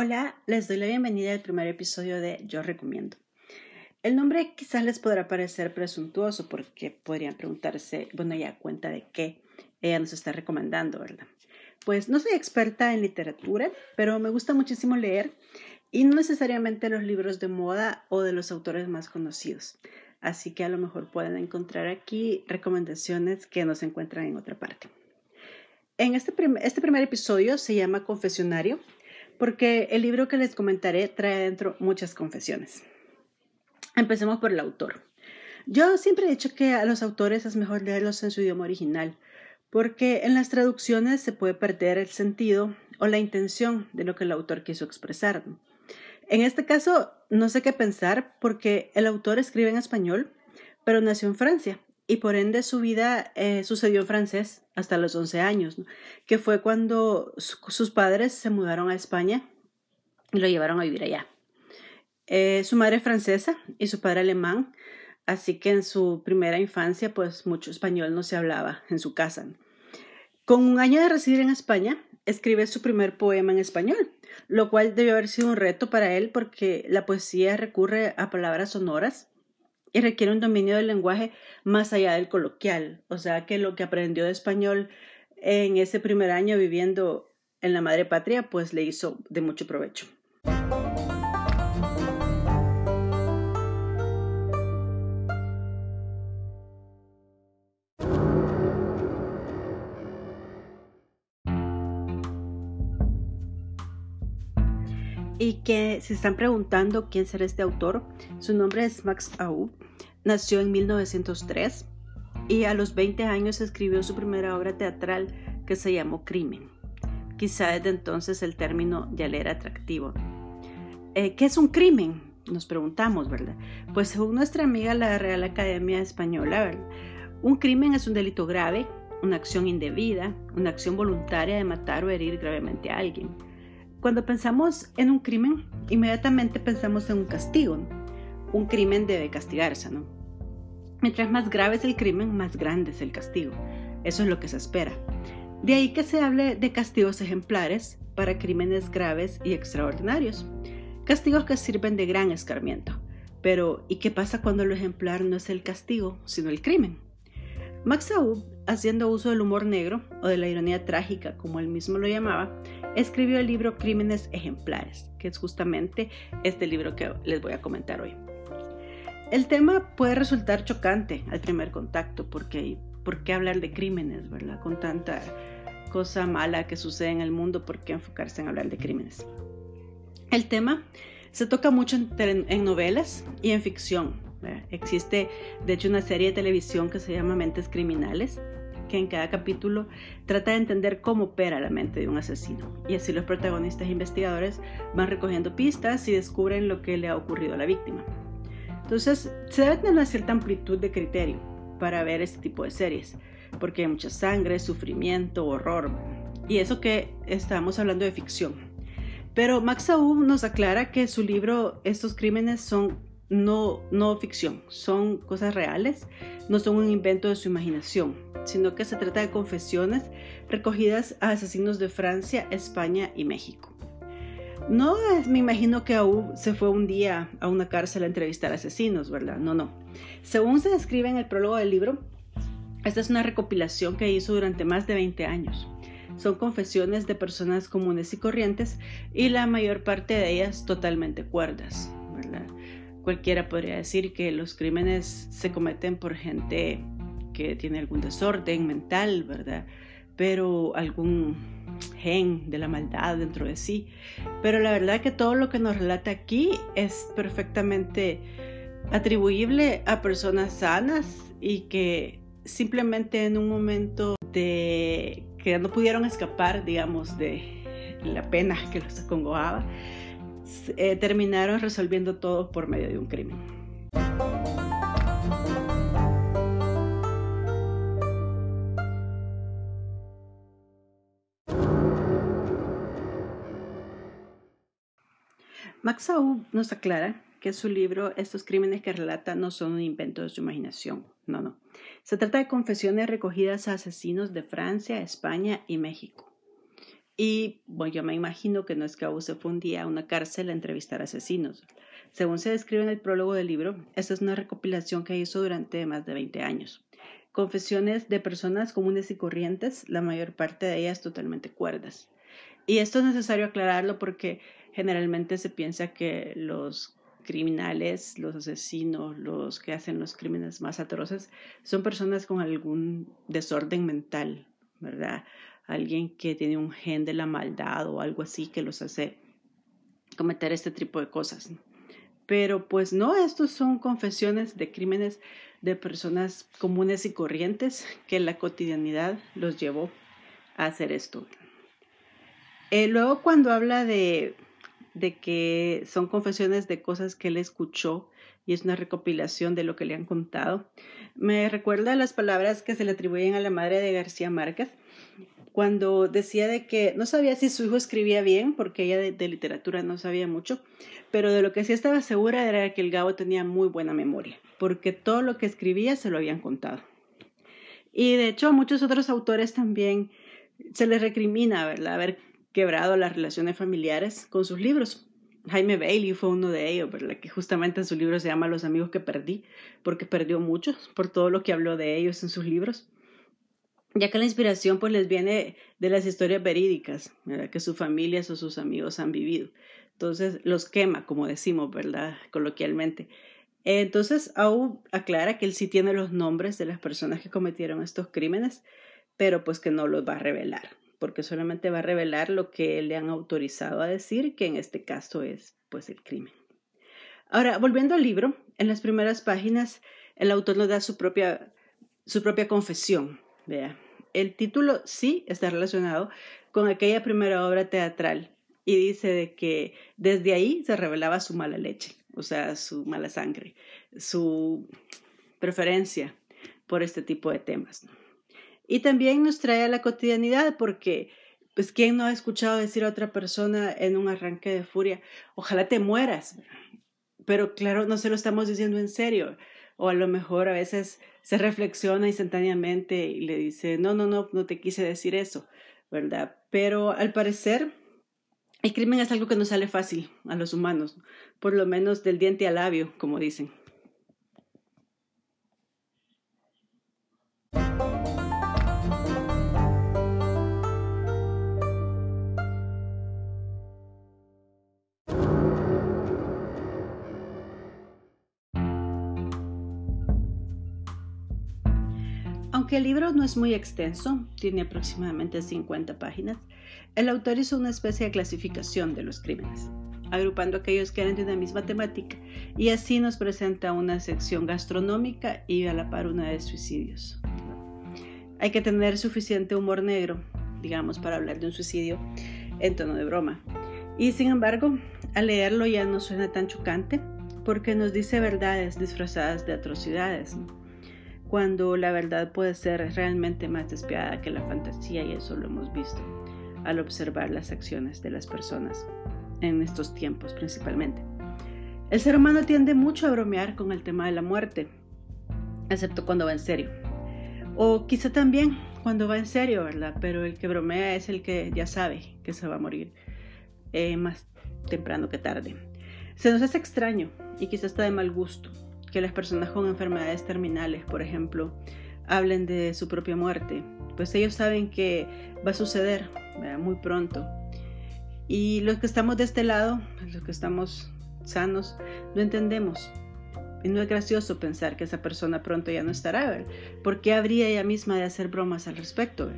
Hola, les doy la bienvenida al primer episodio de Yo Recomiendo. El nombre quizás les podrá parecer presuntuoso porque podrían preguntarse, bueno, ya cuenta de qué ella nos está recomendando, ¿verdad? Pues no soy experta en literatura, pero me gusta muchísimo leer y no necesariamente los libros de moda o de los autores más conocidos. Así que a lo mejor pueden encontrar aquí recomendaciones que no se encuentran en otra parte. En este, este primer episodio se llama Confesionario porque el libro que les comentaré trae dentro muchas confesiones. Empecemos por el autor. Yo siempre he dicho que a los autores es mejor leerlos en su idioma original, porque en las traducciones se puede perder el sentido o la intención de lo que el autor quiso expresar. En este caso, no sé qué pensar porque el autor escribe en español, pero nació en Francia y por ende su vida eh, sucedió en francés hasta los 11 años, que fue cuando sus padres se mudaron a España y lo llevaron a vivir allá. Eh, su madre es francesa y su padre alemán, así que en su primera infancia pues mucho español no se hablaba en su casa. Con un año de residir en España, escribe su primer poema en español, lo cual debió haber sido un reto para él porque la poesía recurre a palabras sonoras y requiere un dominio del lenguaje más allá del coloquial. O sea que lo que aprendió de español en ese primer año viviendo en la madre patria, pues le hizo de mucho provecho. Que se están preguntando quién será este autor, su nombre es Max Aub, nació en 1903 y a los 20 años escribió su primera obra teatral que se llamó Crimen. Quizá desde entonces el término ya le era atractivo. Eh, ¿Qué es un crimen? Nos preguntamos, ¿verdad? Pues según nuestra amiga la Real Academia Española, un crimen es un delito grave, una acción indebida, una acción voluntaria de matar o herir gravemente a alguien cuando pensamos en un crimen, inmediatamente pensamos en un castigo. Un crimen debe castigarse, ¿no? Mientras más grave es el crimen, más grande es el castigo. Eso es lo que se espera. De ahí que se hable de castigos ejemplares para crímenes graves y extraordinarios. Castigos que sirven de gran escarmiento. Pero, ¿y qué pasa cuando lo ejemplar no es el castigo, sino el crimen? Max Aub, haciendo uso del humor negro o de la ironía trágica, como él mismo lo llamaba, escribió el libro Crímenes Ejemplares, que es justamente este libro que les voy a comentar hoy. El tema puede resultar chocante al primer contacto, porque ¿por qué hablar de crímenes, verdad? Con tanta cosa mala que sucede en el mundo, ¿por qué enfocarse en hablar de crímenes? El tema se toca mucho en novelas y en ficción, Existe, de hecho, una serie de televisión que se llama Mentes Criminales, que en cada capítulo trata de entender cómo opera la mente de un asesino. Y así los protagonistas investigadores van recogiendo pistas y descubren lo que le ha ocurrido a la víctima. Entonces, se debe tener una cierta amplitud de criterio para ver este tipo de series, porque hay mucha sangre, sufrimiento, horror. Y eso que estamos hablando de ficción. Pero Max Aub nos aclara que su libro Estos crímenes son no, no ficción, son cosas reales, no son un invento de su imaginación, sino que se trata de confesiones recogidas a asesinos de Francia, España y México. No me imagino que Aub se fue un día a una cárcel a entrevistar asesinos, ¿verdad? No, no. Según se describe en el prólogo del libro, esta es una recopilación que hizo durante más de 20 años. Son confesiones de personas comunes y corrientes y la mayor parte de ellas totalmente cuerdas. Cualquiera podría decir que los crímenes se cometen por gente que tiene algún desorden mental, ¿verdad? Pero algún gen de la maldad dentro de sí. Pero la verdad que todo lo que nos relata aquí es perfectamente atribuible a personas sanas y que simplemente en un momento de que no pudieron escapar, digamos, de la pena que los acongojaba, eh, terminaron resolviendo todo por medio de un crimen. Max Aub nos aclara que su libro Estos crímenes que relata no son un invento de su imaginación. No, no. Se trata de confesiones recogidas a asesinos de Francia, España y México. Y bueno, yo me imagino que no es que se fue un día a una cárcel a entrevistar asesinos. Según se describe en el prólogo del libro, esta es una recopilación que hizo durante más de 20 años. Confesiones de personas comunes y corrientes, la mayor parte de ellas totalmente cuerdas. Y esto es necesario aclararlo porque generalmente se piensa que los criminales, los asesinos, los que hacen los crímenes más atroces, son personas con algún desorden mental, ¿verdad? Alguien que tiene un gen de la maldad o algo así que los hace cometer este tipo de cosas. Pero pues no, estos son confesiones de crímenes de personas comunes y corrientes que la cotidianidad los llevó a hacer esto. Eh, luego cuando habla de de que son confesiones de cosas que él escuchó y es una recopilación de lo que le han contado. Me recuerda las palabras que se le atribuyen a la madre de García Márquez cuando decía de que no sabía si su hijo escribía bien, porque ella de, literatura no sabía mucho, pero de lo que sí estaba segura era que el Gabo tenía muy buena memoria, porque todo lo que escribía se lo habían contado. Y de hecho a muchos otros autores también se les recrimina, ¿verdad? Haber quebrado las relaciones familiares con sus libros. Jaime Bailey fue uno de ellos, ¿verdad? que justamente en su libro se llama Los amigos que perdí, porque perdió muchos por todo lo que habló de ellos en sus libros. Ya que la inspiración pues les viene de las historias verídicas, ¿verdad? que sus familias o sus amigos han vivido. Entonces los quema, como decimos, ¿verdad? Coloquialmente. Entonces, aún aclara que él sí tiene los nombres de las personas que cometieron estos crímenes, pero pues que no los va a revelar porque solamente va a revelar lo que le han autorizado a decir, que en este caso es pues el crimen. Ahora, volviendo al libro, en las primeras páginas el autor nos da su propia, su propia confesión. Vea, el título sí está relacionado con aquella primera obra teatral y dice de que desde ahí se revelaba su mala leche, o sea, su mala sangre, su preferencia por este tipo de temas. Y también nos trae a la cotidianidad porque, pues, ¿quién no ha escuchado decir a otra persona en un arranque de furia, ojalá te mueras? Pero claro, no se lo estamos diciendo en serio. O a lo mejor a veces se reflexiona instantáneamente y le dice, no, no, no, no te quise decir eso, ¿verdad? Pero al parecer, el crimen es algo que no sale fácil a los humanos, por lo menos del diente al labio, como dicen. Aunque el libro no es muy extenso, tiene aproximadamente 50 páginas, el autor hizo una especie de clasificación de los crímenes, agrupando aquellos que eran de una misma temática, y así nos presenta una sección gastronómica y a la par una de suicidios. Hay que tener suficiente humor negro, digamos, para hablar de un suicidio en tono de broma. Y sin embargo, al leerlo ya no suena tan chocante porque nos dice verdades disfrazadas de atrocidades cuando la verdad puede ser realmente más despiadada que la fantasía y eso lo hemos visto al observar las acciones de las personas en estos tiempos principalmente. El ser humano tiende mucho a bromear con el tema de la muerte, excepto cuando va en serio. O quizá también cuando va en serio, ¿verdad? Pero el que bromea es el que ya sabe que se va a morir eh, más temprano que tarde. Se nos hace extraño y quizá está de mal gusto que las personas con enfermedades terminales, por ejemplo, hablen de su propia muerte, pues ellos saben que va a suceder muy pronto. Y los que estamos de este lado, los que estamos sanos, no entendemos. Y no es gracioso pensar que esa persona pronto ya no estará. ¿ver? ¿Por qué habría ella misma de hacer bromas al respecto?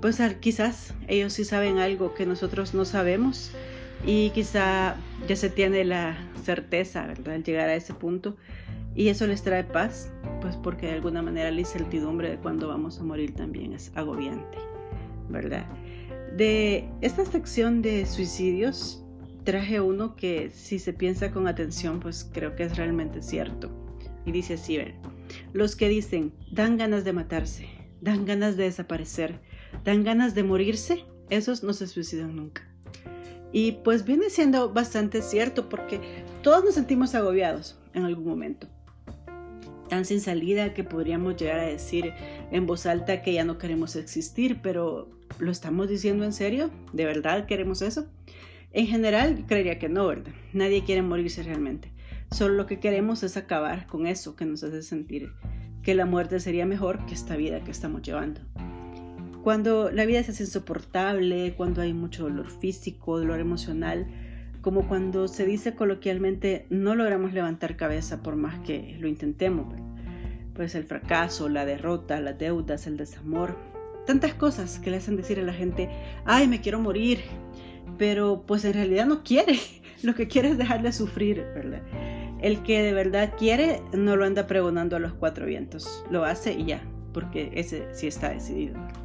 Pues quizás ellos sí saben algo que nosotros no sabemos y quizá ya se tiene la certeza, ¿verdad? Al llegar a ese punto y eso les trae paz, pues porque de alguna manera la incertidumbre de cuándo vamos a morir también es agobiante, ¿verdad? De esta sección de suicidios traje uno que si se piensa con atención, pues creo que es realmente cierto. Y dice así, los que dicen, dan ganas de matarse, dan ganas de desaparecer, dan ganas de morirse, esos no se suicidan nunca. Y pues viene siendo bastante cierto porque todos nos sentimos agobiados en algún momento. Tan sin salida que podríamos llegar a decir en voz alta que ya no queremos existir, pero ¿lo estamos diciendo en serio? ¿De verdad queremos eso? En general, creería que no, ¿verdad? Nadie quiere morirse realmente. Solo lo que queremos es acabar con eso que nos hace sentir que la muerte sería mejor que esta vida que estamos llevando. Cuando la vida se hace insoportable, cuando hay mucho dolor físico, dolor emocional, como cuando se dice coloquialmente no logramos levantar cabeza por más que lo intentemos. Pues el fracaso, la derrota, las deudas, el desamor, tantas cosas que le hacen decir a la gente, ay, me quiero morir, pero pues en realidad no quiere, lo que quiere es dejarle sufrir, ¿verdad? El que de verdad quiere no lo anda pregonando a los cuatro vientos, lo hace y ya, porque ese sí está decidido.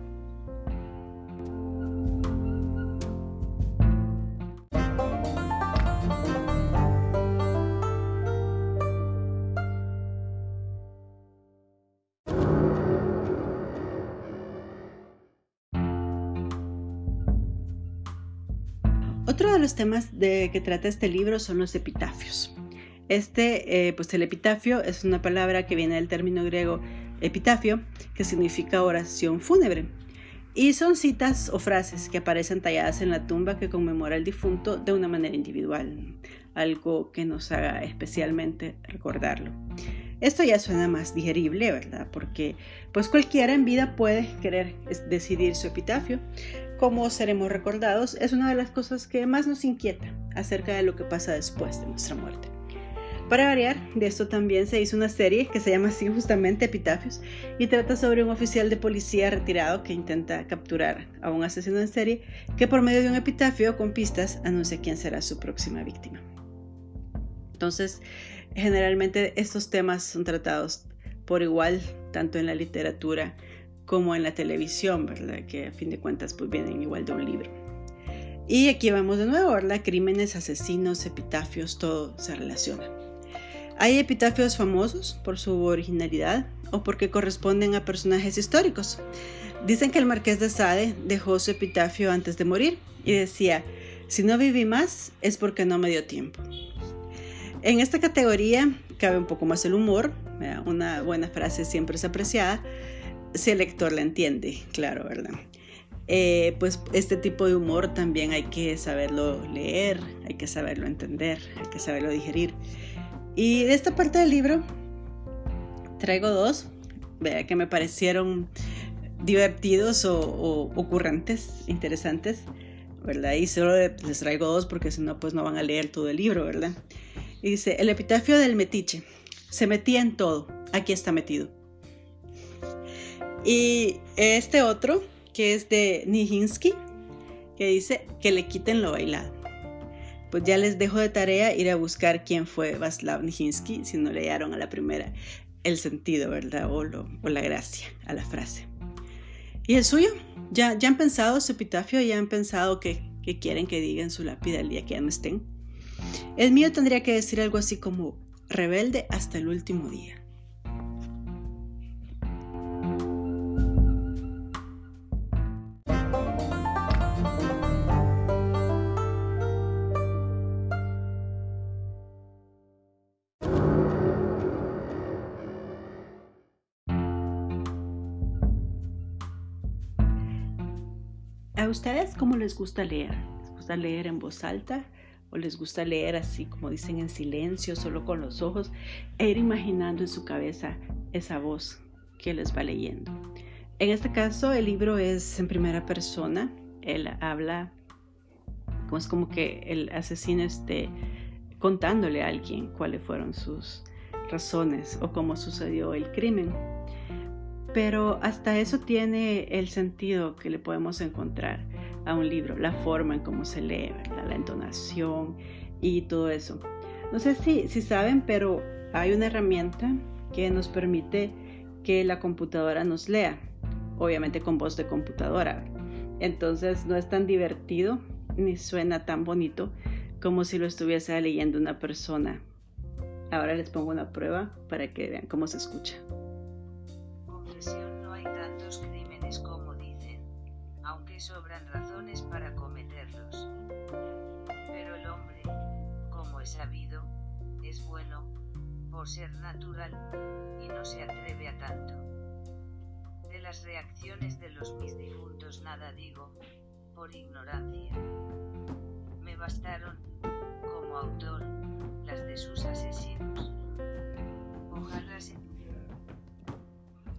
Otro de los temas de que trata este libro son los epitafios. Este, eh, pues el epitafio es una palabra que viene del término griego epitafio, que significa oración fúnebre. Y son citas o frases que aparecen talladas en la tumba que conmemora al difunto de una manera individual, algo que nos haga especialmente recordarlo. Esto ya suena más digerible, ¿verdad? Porque pues cualquiera en vida puede querer decidir su epitafio. Cómo seremos recordados es una de las cosas que más nos inquieta acerca de lo que pasa después de nuestra muerte. Para variar, de esto también se hizo una serie que se llama así justamente Epitafios y trata sobre un oficial de policía retirado que intenta capturar a un asesino en serie que por medio de un epitafio con pistas anuncia quién será su próxima víctima. Entonces, generalmente estos temas son tratados por igual tanto en la literatura como en la televisión, ¿verdad? Que a fin de cuentas pues vienen igual de un libro. Y aquí vamos de nuevo, ¿verdad? Crímenes, asesinos, epitafios, todo se relaciona. Hay epitafios famosos por su originalidad o porque corresponden a personajes históricos. Dicen que el marqués de Sade dejó su epitafio antes de morir y decía, si no viví más es porque no me dio tiempo. En esta categoría cabe un poco más el humor, una buena frase siempre es apreciada, si el lector la entiende, claro, ¿verdad? Eh, pues este tipo de humor también hay que saberlo leer, hay que saberlo entender, hay que saberlo digerir. Y de esta parte del libro traigo dos que me parecieron divertidos o, ocurrentes, interesantes, ¿verdad? Y solo les traigo dos porque si no, pues no van a leer todo el libro, ¿verdad? Y dice, el epitafio del metiche, se metía en todo, aquí está metido. Y este otro, que es de Nijinsky, que dice que le quiten lo bailado pues ya les dejo de tarea ir a buscar quién fue Václav Nijinsky si no le dieron a la primera el sentido, ¿verdad? O, la gracia a la frase. ¿Y el suyo? ¿Ya, ya han pensado su epitafio? ¿Ya han pensado que, que quieren que digan su lápida el día que ya no estén? El mío tendría que decir algo así como rebelde hasta el último día. ¿A ustedes cómo les gusta leer? ¿Les gusta leer en voz alta? ¿O les gusta leer así como dicen en silencio, solo con los ojos, e ir imaginando en su cabeza esa voz que les va leyendo? En este caso, el libro es en primera persona. Él habla, como es como que el asesino esté contándole a alguien cuáles fueron sus razones o cómo sucedió el crimen. Pero hasta eso tiene el sentido que le podemos encontrar a un libro, la forma en cómo se lee, la entonación y todo eso. No sé si, si saben, pero hay una herramienta que nos permite que la computadora nos lea, obviamente con voz de computadora. Entonces no es tan divertido ni suena tan bonito como si lo estuviese leyendo una persona. Ahora les pongo una prueba para que vean cómo se escucha. Sobran razones para cometerlos. Pero el hombre, como es sabido, es bueno, por ser natural, y no se atreve a tanto. De las reacciones de los mis difuntos nada digo, por ignorancia. Me bastaron, como autor, las de sus asesinos. Ojalá se...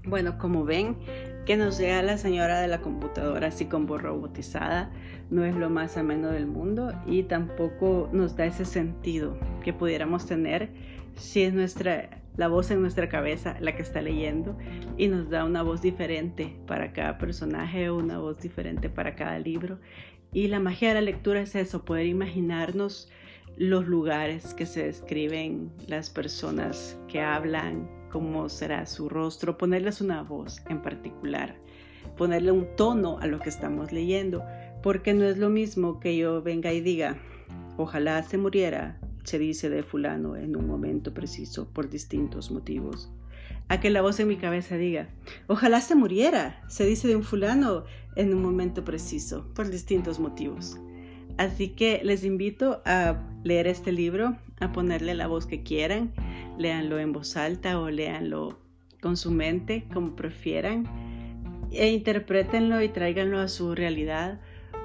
Bueno, como ven, que nos sea la señora de la computadora así como robotizada no es lo más ameno del mundo y tampoco nos da ese sentido que pudiéramos tener si es nuestra la voz en nuestra cabeza la que está leyendo y nos da una voz diferente para cada personaje, una voz diferente para cada libro. Y la magia de la lectura es eso, poder imaginarnos los lugares que se describen, las personas que hablan, cómo será su rostro, ponerles una voz en particular, ponerle un tono a lo que estamos leyendo, porque no es lo mismo que yo venga y diga, ojalá se muriera se dice de fulano en un momento preciso por distintos motivos. A que la voz en mi cabeza diga, ojalá se muriera, se dice de un fulano en un momento preciso por distintos motivos. Así que les invito a leer este libro, a ponerle la voz que quieran, léanlo en voz alta o léanlo con su mente, como prefieran, e interprétenlo y tráiganlo a su realidad,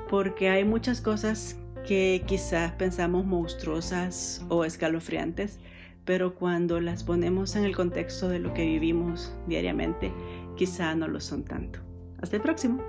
porque hay muchas cosas que quizás pensamos monstruosas o escalofriantes, pero cuando las ponemos en el contexto de lo que vivimos diariamente, quizá no lo son tanto. Hasta el próximo.